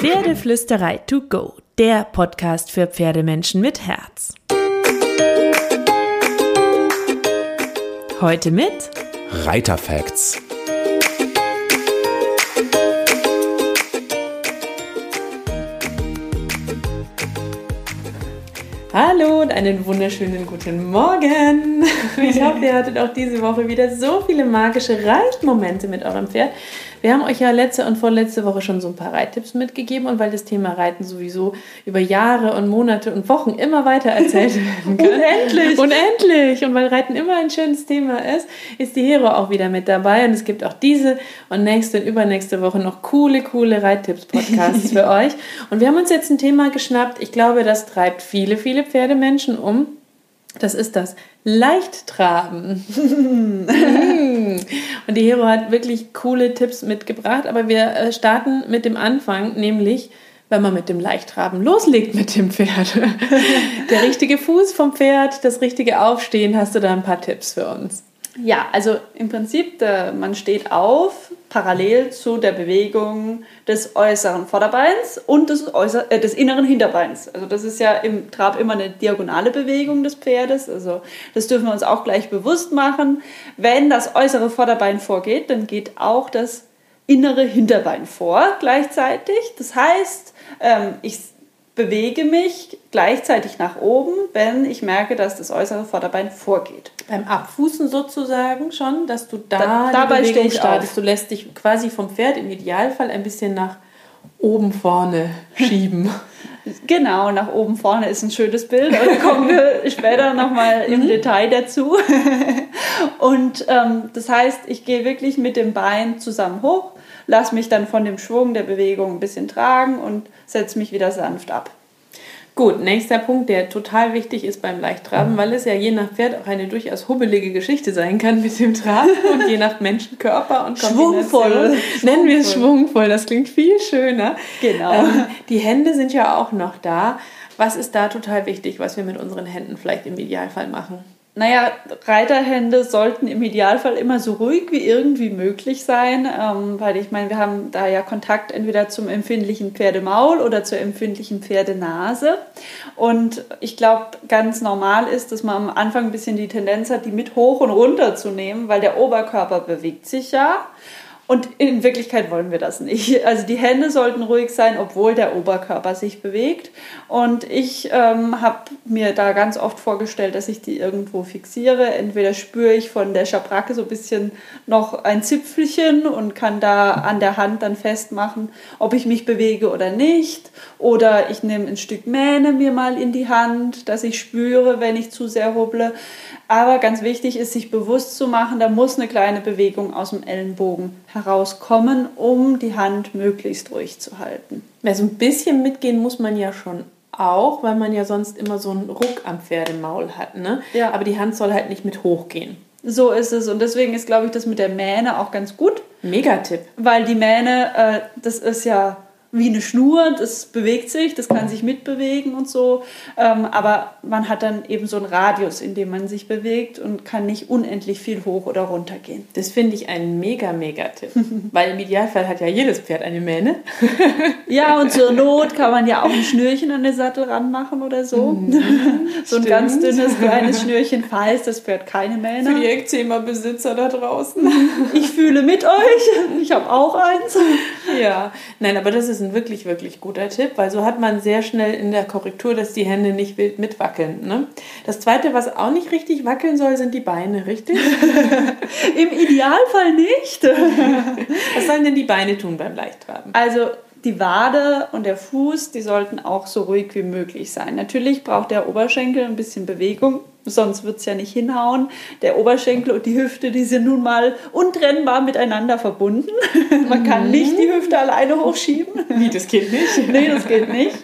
Pferdeflüsterei to go, der Podcast für Pferdemenschen mit Herz. Heute mit Reiterfacts. Hallo und einen wunderschönen guten Morgen. Ich hoffe, ihr hattet auch diese Woche wieder so viele magische Reitmomente mit eurem Pferd. Wir haben euch ja letzte und vorletzte Woche schon so ein paar Reittipps mitgegeben und weil das Thema Reiten sowieso über Jahre und Monate und Wochen immer weiter erzählt werden kann. Unendlich. Unendlich. Und weil Reiten immer ein schönes Thema ist, ist die Hero auch wieder mit dabei und es gibt auch diese und nächste und übernächste Woche noch coole, coole Reittipps-Podcasts für euch. Und wir haben uns jetzt ein Thema geschnappt. Ich glaube, das treibt viele, viele Pferdemenschen um. Das ist das Leichttraben. Und die Hero hat wirklich coole Tipps mitgebracht, aber wir äh, starten mit dem Anfang, nämlich wenn man mit dem Leichttraben loslegt mit dem Pferd. Der richtige Fuß vom Pferd, das richtige Aufstehen, hast du da ein paar Tipps für uns? Ja, also im Prinzip, der, man steht auf, parallel zu der Bewegung des äußeren Vorderbeins und des, äußer, äh, des inneren Hinterbeins. Also das ist ja im Trab immer eine diagonale Bewegung des Pferdes. Also das dürfen wir uns auch gleich bewusst machen. Wenn das äußere Vorderbein vorgeht, dann geht auch das innere Hinterbein vor gleichzeitig. Das heißt, ähm, ich bewege mich gleichzeitig nach oben, wenn ich merke, dass das äußere Vorderbein vorgeht. Beim Abfußen sozusagen schon, dass du da, Da- dabei Bewegung startest. auf. Du lässt dich quasi vom Pferd im Idealfall ein bisschen nach oben vorne schieben. Genau, nach oben vorne ist ein schönes Bild, da kommen wir später nochmal im Detail dazu. Und ähm, das heißt, ich gehe wirklich mit dem Bein zusammen hoch, lasse mich dann von dem Schwung der Bewegung ein bisschen tragen und setze mich wieder sanft ab. Gut, nächster Punkt, der total wichtig ist beim Leichttraben, weil es ja je nach Pferd auch eine durchaus hubbelige Geschichte sein kann mit dem Traben und je nach Menschenkörper und Schwungvoll. Nennen wir es schwungvoll, das klingt viel schöner. Genau. Ähm, die Hände sind ja auch noch da. Was ist da total wichtig, was wir mit unseren Händen vielleicht im Idealfall machen? Naja, Reiterhände sollten im Idealfall immer so ruhig wie irgendwie möglich sein, ähm, weil ich meine, wir haben da ja Kontakt entweder zum empfindlichen Pferdemaul oder zur empfindlichen Pferdenase. Und ich glaube, ganz normal ist, dass man am Anfang ein bisschen die Tendenz hat, die mit hoch und runter zu nehmen, weil der Oberkörper bewegt sich ja. Und in Wirklichkeit wollen wir das nicht. Also die Hände sollten ruhig sein, obwohl der Oberkörper sich bewegt. Und ich ähm, habe mir da ganz oft vorgestellt, dass ich die irgendwo fixiere. Entweder spüre ich von der Schabracke so ein bisschen noch ein Zipfelchen und kann da an der Hand dann festmachen, ob ich mich bewege oder nicht. Oder ich nehme ein Stück Mähne mir mal in die Hand, dass ich spüre, wenn ich zu sehr hobble. Aber ganz wichtig ist, sich bewusst zu machen, da muss eine kleine Bewegung aus dem Ellenbogen herauskommen, um die Hand möglichst ruhig zu halten. Also ein bisschen mitgehen muss man ja schon auch, weil man ja sonst immer so einen Ruck am Pferdemaul hat. Ne? Ja. Aber die Hand soll halt nicht mit hochgehen. So ist es. Und deswegen ist, glaube ich, das mit der Mähne auch ganz gut, Megatipp. weil die Mähne, äh, das ist ja wie eine Schnur, das bewegt sich, das kann sich mitbewegen und so. Ähm, aber man hat dann eben so einen Radius, in dem man sich bewegt und kann nicht unendlich viel hoch oder runter gehen. Das finde ich ein mega, mega Tipp. Weil im Idealfall hat ja jedes Pferd eine Mähne. Ja, und zur Not kann man ja auch ein Schnürchen an den Sattel ranmachen oder so. so ein stimmt. ganz dünnes, kleines Schnürchen, falls das Pferd keine Für Mähne die hat. Ekzema-Besitzer da draußen. Ich fühle mit euch. Ich habe auch eins. Ja. Nein, aber das ist ein wirklich, wirklich guter Tipp, weil so hat man sehr schnell in der Korrektur, dass die Hände nicht wild mitwackeln. Ne? Das Zweite, was auch nicht richtig wackeln soll, sind die Beine, richtig? Im Idealfall nicht. Was sollen denn die Beine tun beim Leichttraben? Also die Wade und der Fuß, die sollten auch so ruhig wie möglich sein. Natürlich braucht der Oberschenkel ein bisschen Bewegung, sonst wird es ja nicht hinhauen. Der Oberschenkel und die Hüfte, die sind nun mal untrennbar miteinander verbunden. Man kann nicht die Hüfte alleine hochschieben. Wie, das geht nicht? Nee, das geht nicht.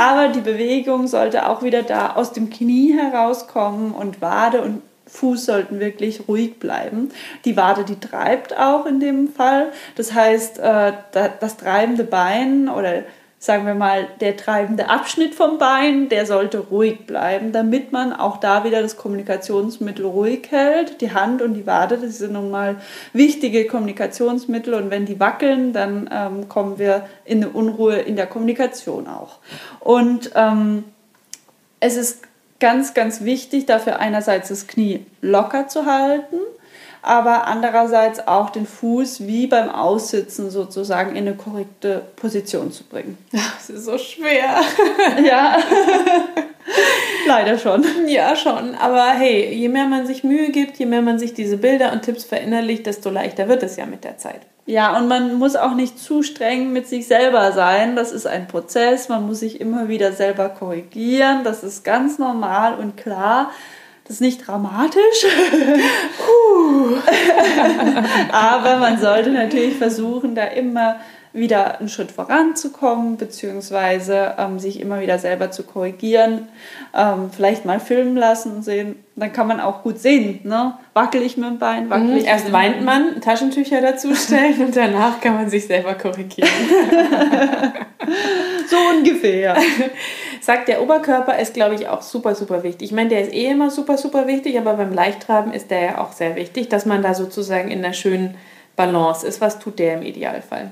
Aber die Bewegung sollte auch wieder da aus dem Knie herauskommen und Wade und Fuß sollten wirklich ruhig bleiben. Die Wade, die treibt auch in dem Fall. Das heißt, äh, da- das treibende Bein oder sagen wir mal, der treibende Abschnitt vom Bein, der sollte ruhig bleiben, damit man auch da wieder das Kommunikationsmittel ruhig hält. Die Hand und die Wade, das sind nun mal wichtige Kommunikationsmittel und wenn die wackeln, dann ähm, kommen wir in eine Unruhe in der Kommunikation auch. Und ähm, es ist ganz, ganz wichtig, dafür einerseits das Knie locker zu halten aber andererseits auch den Fuß wie beim Aussitzen sozusagen in eine korrekte Position zu bringen. Das ist so schwer. ja. Leider schon. Ja, schon. Aber hey, je mehr man sich Mühe gibt, je mehr man sich diese Bilder und Tipps verinnerlicht, desto leichter wird es ja mit der Zeit. Ja, und man muss auch nicht zu streng mit sich selber sein. Das ist ein Prozess. Man muss sich immer wieder selber korrigieren. Das ist ganz normal und klar. Das ist nicht dramatisch. Aber man sollte natürlich versuchen, da immer wieder einen Schritt voranzukommen, beziehungsweise ähm, sich immer wieder selber zu korrigieren. Ähm, vielleicht mal filmen lassen und sehen. Dann kann man auch gut sehen, ne? wackel ich mit dem Bein, wackel mhm, ich. Erst weint man, Taschentücher dazu stellen und danach kann man sich selber korrigieren. so ungefähr. Sagt, der Oberkörper ist, glaube ich, auch super, super wichtig. Ich meine, der ist eh immer super, super wichtig, aber beim Leichttraben ist der ja auch sehr wichtig, dass man da sozusagen in einer schönen Balance ist. Was tut der im Idealfall?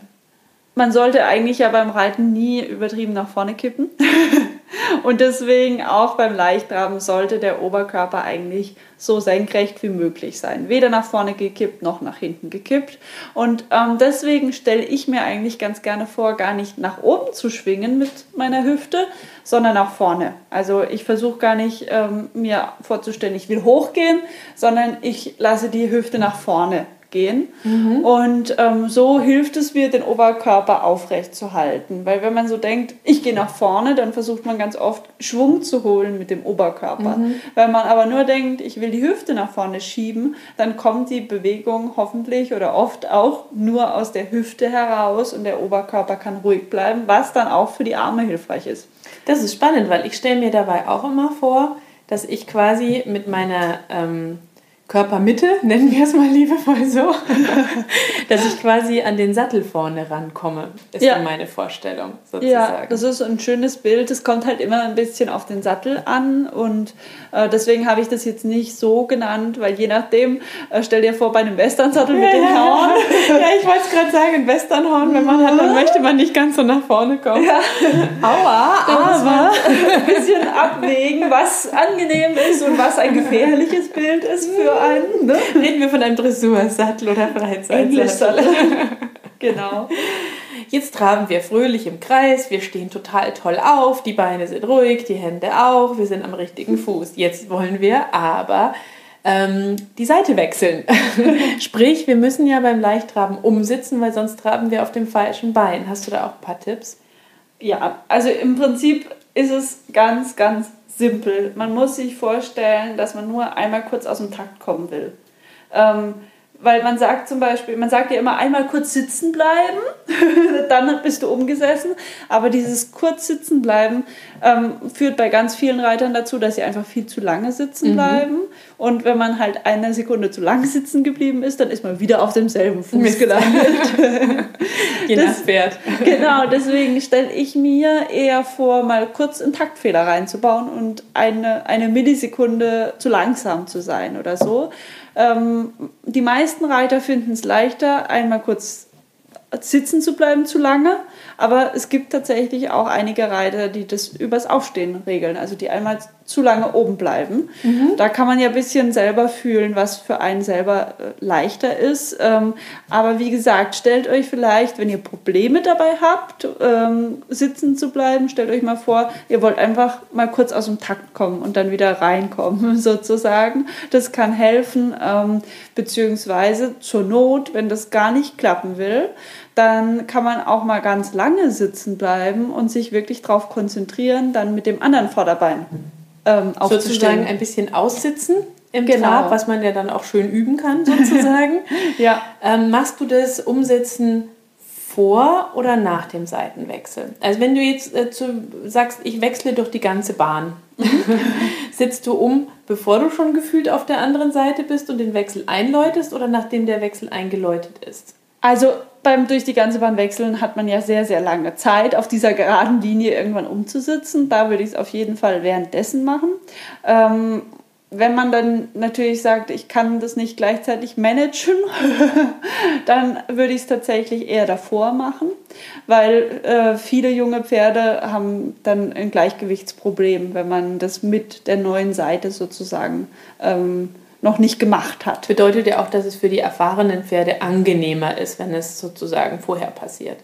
Man sollte eigentlich ja beim Reiten nie übertrieben nach vorne kippen. Und deswegen auch beim Leichtraben sollte der Oberkörper eigentlich so senkrecht wie möglich sein. Weder nach vorne gekippt noch nach hinten gekippt. Und ähm, deswegen stelle ich mir eigentlich ganz gerne vor, gar nicht nach oben zu schwingen mit meiner Hüfte, sondern nach vorne. Also ich versuche gar nicht ähm, mir vorzustellen, ich will hochgehen, sondern ich lasse die Hüfte nach vorne gehen. Mhm. Und ähm, so hilft es mir, den Oberkörper aufrecht zu halten. Weil wenn man so denkt, ich gehe nach vorne, dann versucht man ganz oft Schwung zu holen mit dem Oberkörper. Mhm. Wenn man aber nur denkt, ich will die Hüfte nach vorne schieben, dann kommt die Bewegung hoffentlich oder oft auch nur aus der Hüfte heraus und der Oberkörper kann ruhig bleiben, was dann auch für die Arme hilfreich ist. Das ist spannend, weil ich stelle mir dabei auch immer vor, dass ich quasi mit meiner ähm, Körpermitte, nennen wir es mal liebevoll so, dass ich quasi an den Sattel vorne rankomme, ist ja. meine Vorstellung sozusagen. Ja, das ist ein schönes Bild. Es kommt halt immer ein bisschen auf den Sattel an und äh, deswegen habe ich das jetzt nicht so genannt, weil je nachdem, äh, stell dir vor, bei einem Western-Sattel mit den Horn. ja, ich wollte es gerade sagen, ein Westernhorn, wenn man hat, dann möchte man nicht ganz so nach vorne kommen. Ja. Aua, aber ein bisschen abwägen, was angenehm ist und was ein gefährliches Bild ist für einen. Ne? Reden wir von einem Dressursattel oder Freizeitsattel. genau. Jetzt traben wir fröhlich im Kreis, wir stehen total toll auf, die Beine sind ruhig, die Hände auch, wir sind am richtigen Fuß. Jetzt wollen wir aber ähm, die Seite wechseln. Sprich, wir müssen ja beim Leichttraben umsitzen, weil sonst traben wir auf dem falschen Bein. Hast du da auch ein paar Tipps? Ja, also im Prinzip ist es ganz, ganz simpel. Man muss sich vorstellen, dass man nur einmal kurz aus dem Takt kommen will. Ähm, weil man sagt zum Beispiel, man sagt ja immer einmal kurz sitzen bleiben, dann bist du umgesessen. Aber dieses kurz sitzen bleiben ähm, führt bei ganz vielen Reitern dazu, dass sie einfach viel zu lange sitzen mhm. bleiben. Und wenn man halt eine Sekunde zu lang sitzen geblieben ist, dann ist man wieder auf demselben Fuß Mist. gelandet. Je nach Pferd. genau, deswegen stelle ich mir eher vor, mal kurz einen Taktfehler reinzubauen und eine, eine Millisekunde zu langsam zu sein oder so. Ähm, die meisten Reiter finden es leichter, einmal kurz sitzen zu bleiben zu lange aber es gibt tatsächlich auch einige Reiter, die das übers Aufstehen regeln, also die einmal zu lange oben bleiben. Mhm. Da kann man ja ein bisschen selber fühlen, was für einen selber äh, leichter ist. Ähm, aber wie gesagt, stellt euch vielleicht, wenn ihr Probleme dabei habt, ähm, sitzen zu bleiben, stellt euch mal vor, ihr wollt einfach mal kurz aus dem Takt kommen und dann wieder reinkommen, sozusagen. Das kann helfen, ähm, beziehungsweise zur Not, wenn das gar nicht klappen will, dann kann man auch mal ganz lange sitzen bleiben und sich wirklich darauf konzentrieren, dann mit dem anderen Vorderbein ähm. Sozusagen ein bisschen aussitzen im genau. Trab, was man ja dann auch schön üben kann, sozusagen. ja. Ähm, machst du das Umsetzen vor oder nach dem Seitenwechsel? Also wenn du jetzt äh, zu, sagst, ich wechsle durch die ganze Bahn, sitzt du um, bevor du schon gefühlt auf der anderen Seite bist und den Wechsel einläutest oder nachdem der Wechsel eingeläutet ist? Also beim durch die ganze Bahn wechseln hat man ja sehr, sehr lange Zeit, auf dieser geraden Linie irgendwann umzusitzen. Da würde ich es auf jeden Fall währenddessen machen. Ähm, wenn man dann natürlich sagt, ich kann das nicht gleichzeitig managen, dann würde ich es tatsächlich eher davor machen, weil äh, viele junge Pferde haben dann ein Gleichgewichtsproblem, wenn man das mit der neuen Seite sozusagen ähm, noch nicht gemacht hat. Bedeutet ja auch, dass es für die erfahrenen Pferde angenehmer ist, wenn es sozusagen vorher passiert.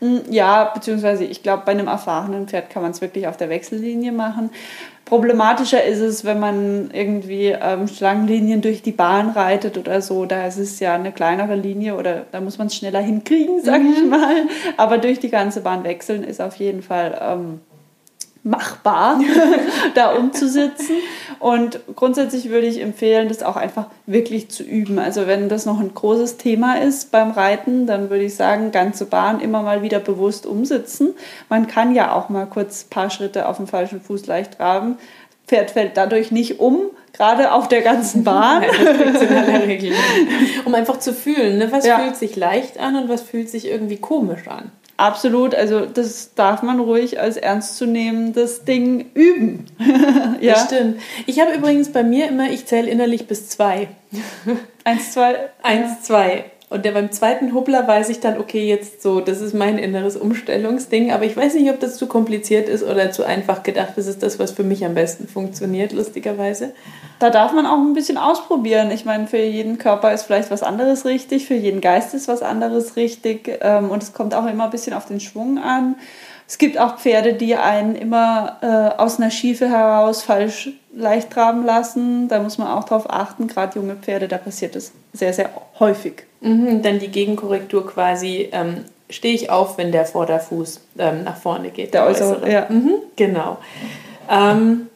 Hm, ja, beziehungsweise ich glaube, bei einem erfahrenen Pferd kann man es wirklich auf der Wechsellinie machen. Problematischer ist es, wenn man irgendwie ähm, Schlangenlinien durch die Bahn reitet oder so. Da ist es ja eine kleinere Linie oder da muss man es schneller hinkriegen, sag mhm. ich mal. Aber durch die ganze Bahn wechseln ist auf jeden Fall ähm, machbar, da umzusitzen. Und grundsätzlich würde ich empfehlen, das auch einfach wirklich zu üben. Also wenn das noch ein großes Thema ist beim Reiten, dann würde ich sagen, ganze Bahn immer mal wieder bewusst umsitzen. Man kann ja auch mal kurz ein paar Schritte auf dem falschen Fuß leicht traben. Pferd fällt dadurch nicht um, gerade auf der ganzen Bahn. um einfach zu fühlen, ne? was ja. fühlt sich leicht an und was fühlt sich irgendwie komisch an. Absolut, also das darf man ruhig als ernstzunehmendes Ding üben. ja, das stimmt. Ich habe übrigens bei mir immer, ich zähle innerlich bis zwei. Eins, zwei. Eins, zwei. Und der beim zweiten Hubbler weiß ich dann, okay, jetzt so, das ist mein inneres Umstellungsding. Aber ich weiß nicht, ob das zu kompliziert ist oder zu einfach gedacht. Das ist das, was für mich am besten funktioniert, lustigerweise. Da darf man auch ein bisschen ausprobieren. Ich meine, für jeden Körper ist vielleicht was anderes richtig, für jeden Geist ist was anderes richtig. Ähm, und es kommt auch immer ein bisschen auf den Schwung an. Es gibt auch Pferde, die einen immer äh, aus einer Schiefe heraus falsch leicht traben lassen. Da muss man auch drauf achten. Gerade junge Pferde, da passiert das sehr, sehr häufig. Mhm, dann die Gegenkorrektur quasi. Ähm, Stehe ich auf, wenn der Vorderfuß ähm, nach vorne geht? Der, der äußere, ja. Mhm, genau. Ähm,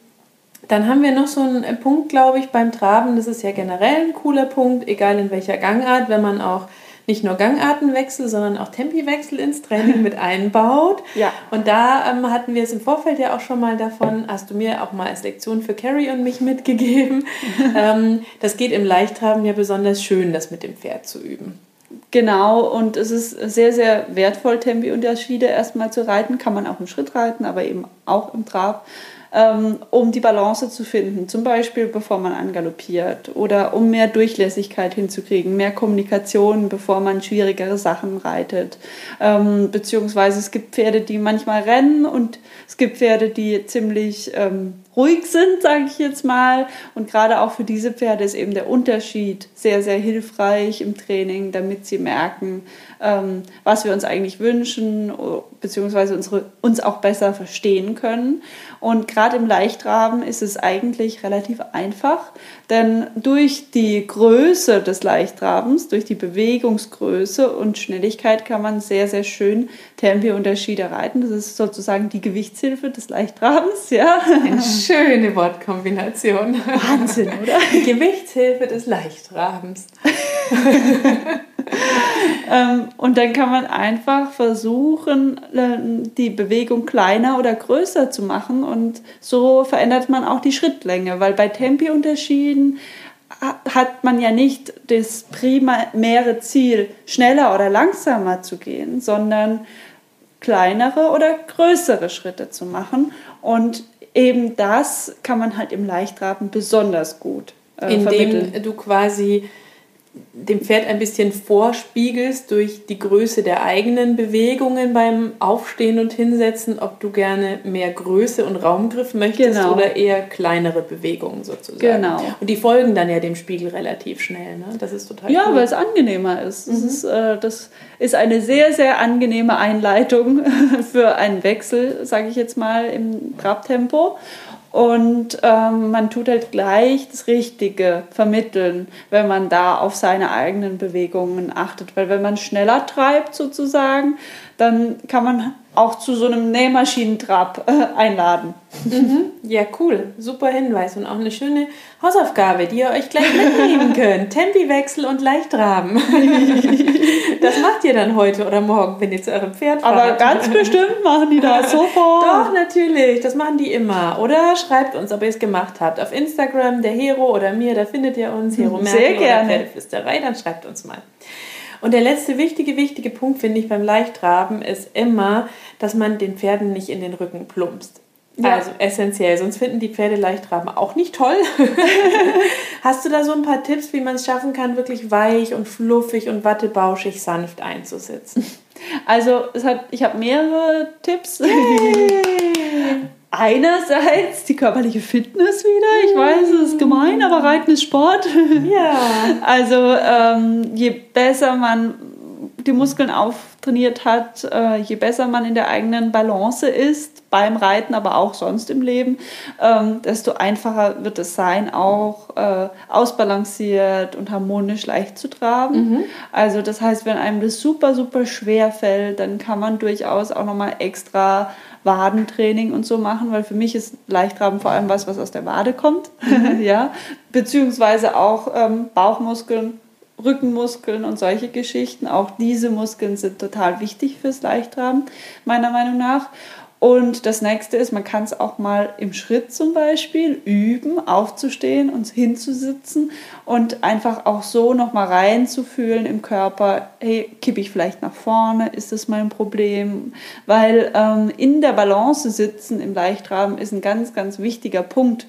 dann haben wir noch so einen Punkt, glaube ich, beim Traben. Das ist ja generell ein cooler Punkt, egal in welcher Gangart, wenn man auch nicht nur Gangartenwechsel, sondern auch Tempiwechsel ins Training mit einbaut. Ja. Und da ähm, hatten wir es im Vorfeld ja auch schon mal davon, hast du mir auch mal als Lektion für Carrie und mich mitgegeben. ähm, das geht im Leichttraben ja besonders schön, das mit dem Pferd zu üben. Genau, und es ist sehr, sehr wertvoll, Tempi-Unterschiede erstmal zu reiten. Kann man auch im Schritt reiten, aber eben auch im Trab um die Balance zu finden, zum Beispiel bevor man angaloppiert oder um mehr Durchlässigkeit hinzukriegen, mehr Kommunikation, bevor man schwierigere Sachen reitet. Ähm, beziehungsweise es gibt Pferde, die manchmal rennen und es gibt Pferde, die ziemlich ähm, ruhig sind, sage ich jetzt mal. Und gerade auch für diese Pferde ist eben der Unterschied sehr, sehr hilfreich im Training, damit sie merken, ähm, was wir uns eigentlich wünschen, beziehungsweise unsere, uns auch besser verstehen können. Und gerade im Leichtraben ist es eigentlich relativ einfach, denn durch die Größe des Leichtrabens, durch die Bewegungsgröße und Schnelligkeit kann man sehr, sehr schön Tempounterschiede reiten. Das ist sozusagen die Gewichtshilfe des Leichtrabens, ja. Eine schöne Wortkombination. Wahnsinn, oder? Die Gewichtshilfe des Leichtrabens. ähm, und dann kann man einfach versuchen, die Bewegung kleiner oder größer zu machen und so verändert man auch die Schrittlänge, weil bei Tempi-Unterschieden hat man ja nicht das primäre Ziel, schneller oder langsamer zu gehen, sondern kleinere oder größere Schritte zu machen. Und eben das kann man halt im Leichtraben besonders gut äh, Indem vermitteln. du quasi dem Pferd ein bisschen vorspiegelst durch die Größe der eigenen Bewegungen beim Aufstehen und Hinsetzen, ob du gerne mehr Größe und Raumgriff möchtest genau. oder eher kleinere Bewegungen sozusagen. Genau. Und die folgen dann ja dem Spiegel relativ schnell. Ne? Das ist total Ja, cool. weil es angenehmer ist. Mhm. Das, ist äh, das ist eine sehr, sehr angenehme Einleitung für einen Wechsel, sage ich jetzt mal, im Trabtempo. Und ähm, man tut halt gleich das Richtige vermitteln, wenn man da auf seine eigenen Bewegungen achtet. Weil wenn man schneller treibt sozusagen, dann kann man auch zu so einem Nähmaschinentrab äh, einladen. Mhm. Ja, cool. Super Hinweis und auch eine schöne Hausaufgabe, die ihr euch gleich mitnehmen könnt. Tempiwechsel und Leichtraben. das macht ihr dann heute oder morgen, wenn ihr zu eurem Pferd fahrt. Aber ganz bestimmt machen die das sofort. Doch, natürlich. Das machen die immer. Oder schreibt uns, ob ihr es gemacht habt. Auf Instagram, der Hero oder mir, da findet ihr uns. Hero Sehr gerne. Oder Pferdeflüsterei, dann schreibt uns mal. Und der letzte wichtige, wichtige Punkt, finde ich, beim Leichtraben ist immer, dass man den Pferden nicht in den Rücken plumpst. Ja. Also essentiell, sonst finden die Pferde Leichtraben auch nicht toll. Hast du da so ein paar Tipps, wie man es schaffen kann, wirklich weich und fluffig und wattebauschig sanft einzusitzen? Also es hat, ich habe mehrere Tipps. Einerseits die körperliche Fitness wieder. Ich weiß, es ist gemein, aber Reiten ist Sport. Ja. Also ähm, je besser man die Muskeln auftrainiert hat, äh, je besser man in der eigenen Balance ist, beim Reiten, aber auch sonst im Leben, ähm, desto einfacher wird es sein, auch äh, ausbalanciert und harmonisch leicht zu traben. Mhm. Also das heißt, wenn einem das super, super schwer fällt, dann kann man durchaus auch nochmal extra Wadentraining und so machen, weil für mich ist Leichtraben vor allem was, was aus der Wade kommt, mhm. ja, beziehungsweise auch ähm, Bauchmuskeln Rückenmuskeln und solche Geschichten. Auch diese Muskeln sind total wichtig fürs Leichtraben, meiner Meinung nach. Und das nächste ist, man kann es auch mal im Schritt zum Beispiel üben, aufzustehen und hinzusitzen und einfach auch so nochmal reinzufühlen im Körper, hey, kippe ich vielleicht nach vorne, ist das mein Problem? Weil ähm, in der Balance sitzen im Leichtraben ist ein ganz, ganz wichtiger Punkt.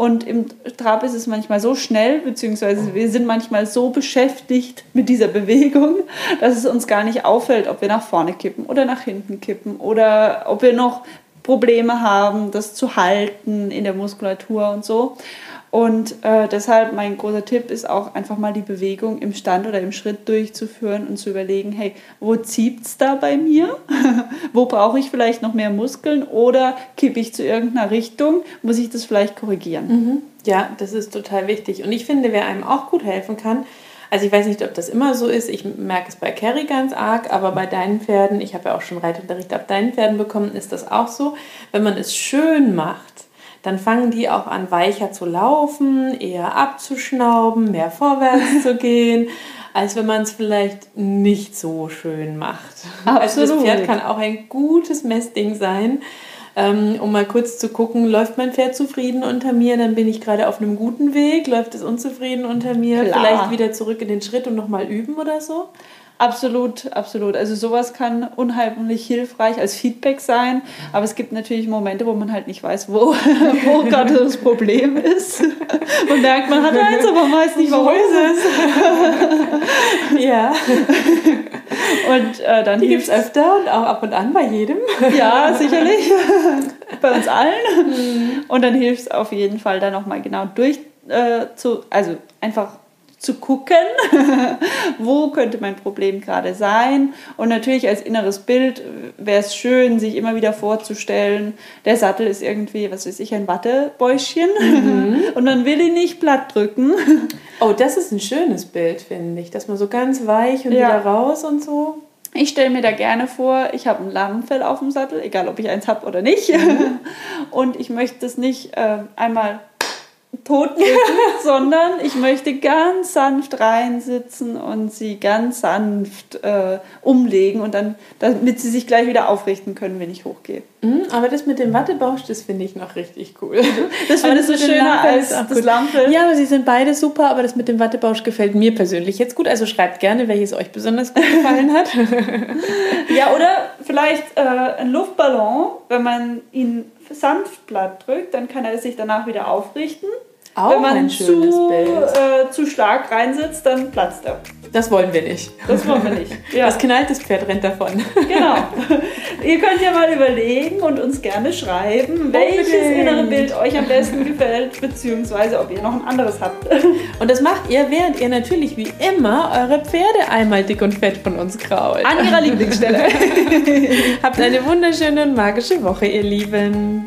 Und im Trab ist es manchmal so schnell, beziehungsweise wir sind manchmal so beschäftigt mit dieser Bewegung, dass es uns gar nicht auffällt, ob wir nach vorne kippen oder nach hinten kippen oder ob wir noch Probleme haben, das zu halten in der Muskulatur und so. Und äh, deshalb mein großer Tipp ist auch einfach mal die Bewegung im Stand oder im Schritt durchzuführen und zu überlegen, hey, wo zieht es da bei mir? wo brauche ich vielleicht noch mehr Muskeln oder kippe ich zu irgendeiner Richtung? Muss ich das vielleicht korrigieren? Mhm. Ja, das ist total wichtig. Und ich finde, wer einem auch gut helfen kann, also ich weiß nicht, ob das immer so ist. Ich merke es bei Carrie ganz arg, aber bei deinen Pferden, ich habe ja auch schon Reitunterricht auf deinen Pferden bekommen, ist das auch so. Wenn man es schön macht, dann fangen die auch an, weicher zu laufen, eher abzuschnauben, mehr vorwärts zu gehen, als wenn man es vielleicht nicht so schön macht. Absolut. Also das Pferd kann auch ein gutes Messding sein. Ähm, um mal kurz zu gucken, läuft mein Pferd zufrieden unter mir, dann bin ich gerade auf einem guten Weg, läuft es unzufrieden unter mir, Klar. vielleicht wieder zurück in den Schritt und nochmal üben oder so. Absolut, absolut. Also sowas kann unheimlich hilfreich als Feedback sein, aber es gibt natürlich Momente, wo man halt nicht weiß, wo, wo gerade das Problem ist. Man merkt, man hat eins, aber man weiß nicht, warum ist es. ja. Und äh, dann gibt es öfter und auch ab und an bei jedem. Ja, sicherlich. bei uns allen. Mhm. Und dann hilft es auf jeden Fall, da nochmal genau durch äh, zu, also einfach zu gucken, wo könnte mein Problem gerade sein. Und natürlich als inneres Bild wäre es schön, sich immer wieder vorzustellen, der Sattel ist irgendwie, was weiß ich, ein Wattebäuschen mhm. und man will ihn nicht platt drücken. Oh, das ist ein schönes Bild, finde ich, dass man so ganz weich und ja. wieder raus und so. Ich stelle mir da gerne vor, ich habe ein Lammfell auf dem Sattel, egal ob ich eins habe oder nicht. Mhm. Und ich möchte es nicht äh, einmal totdrücken, sondern ich möchte ganz sanft reinsitzen und sie ganz sanft äh, umlegen und dann, damit sie sich gleich wieder aufrichten können, wenn ich hochgehe. Mhm, aber das mit dem Wattebausch, das finde ich noch richtig cool. Das finde ich so schöner als das Lampel. Ja, aber sie sind beide super, aber das mit dem Wattebausch gefällt mir persönlich jetzt gut. Also schreibt gerne, welches euch besonders gut gefallen hat. ja, oder vielleicht äh, ein Luftballon, wenn man ihn sanft platt drückt, dann kann er sich danach wieder aufrichten. Auch Wenn man ein schönes zu, Bild. Äh, zu stark reinsetzt, dann platzt er. Das wollen wir nicht. Das wollen wir nicht. Ja. Das knallt, das Pferd rennt davon. Genau. Ihr könnt ja mal überlegen und uns gerne schreiben, welches innere Bild euch am besten gefällt, beziehungsweise ob ihr noch ein anderes habt. Und das macht ihr, während ihr natürlich wie immer eure Pferde einmal dick und fett von uns krault. An ihrer Lieblingsstelle. Habt eine wunderschöne und magische Woche, ihr Lieben.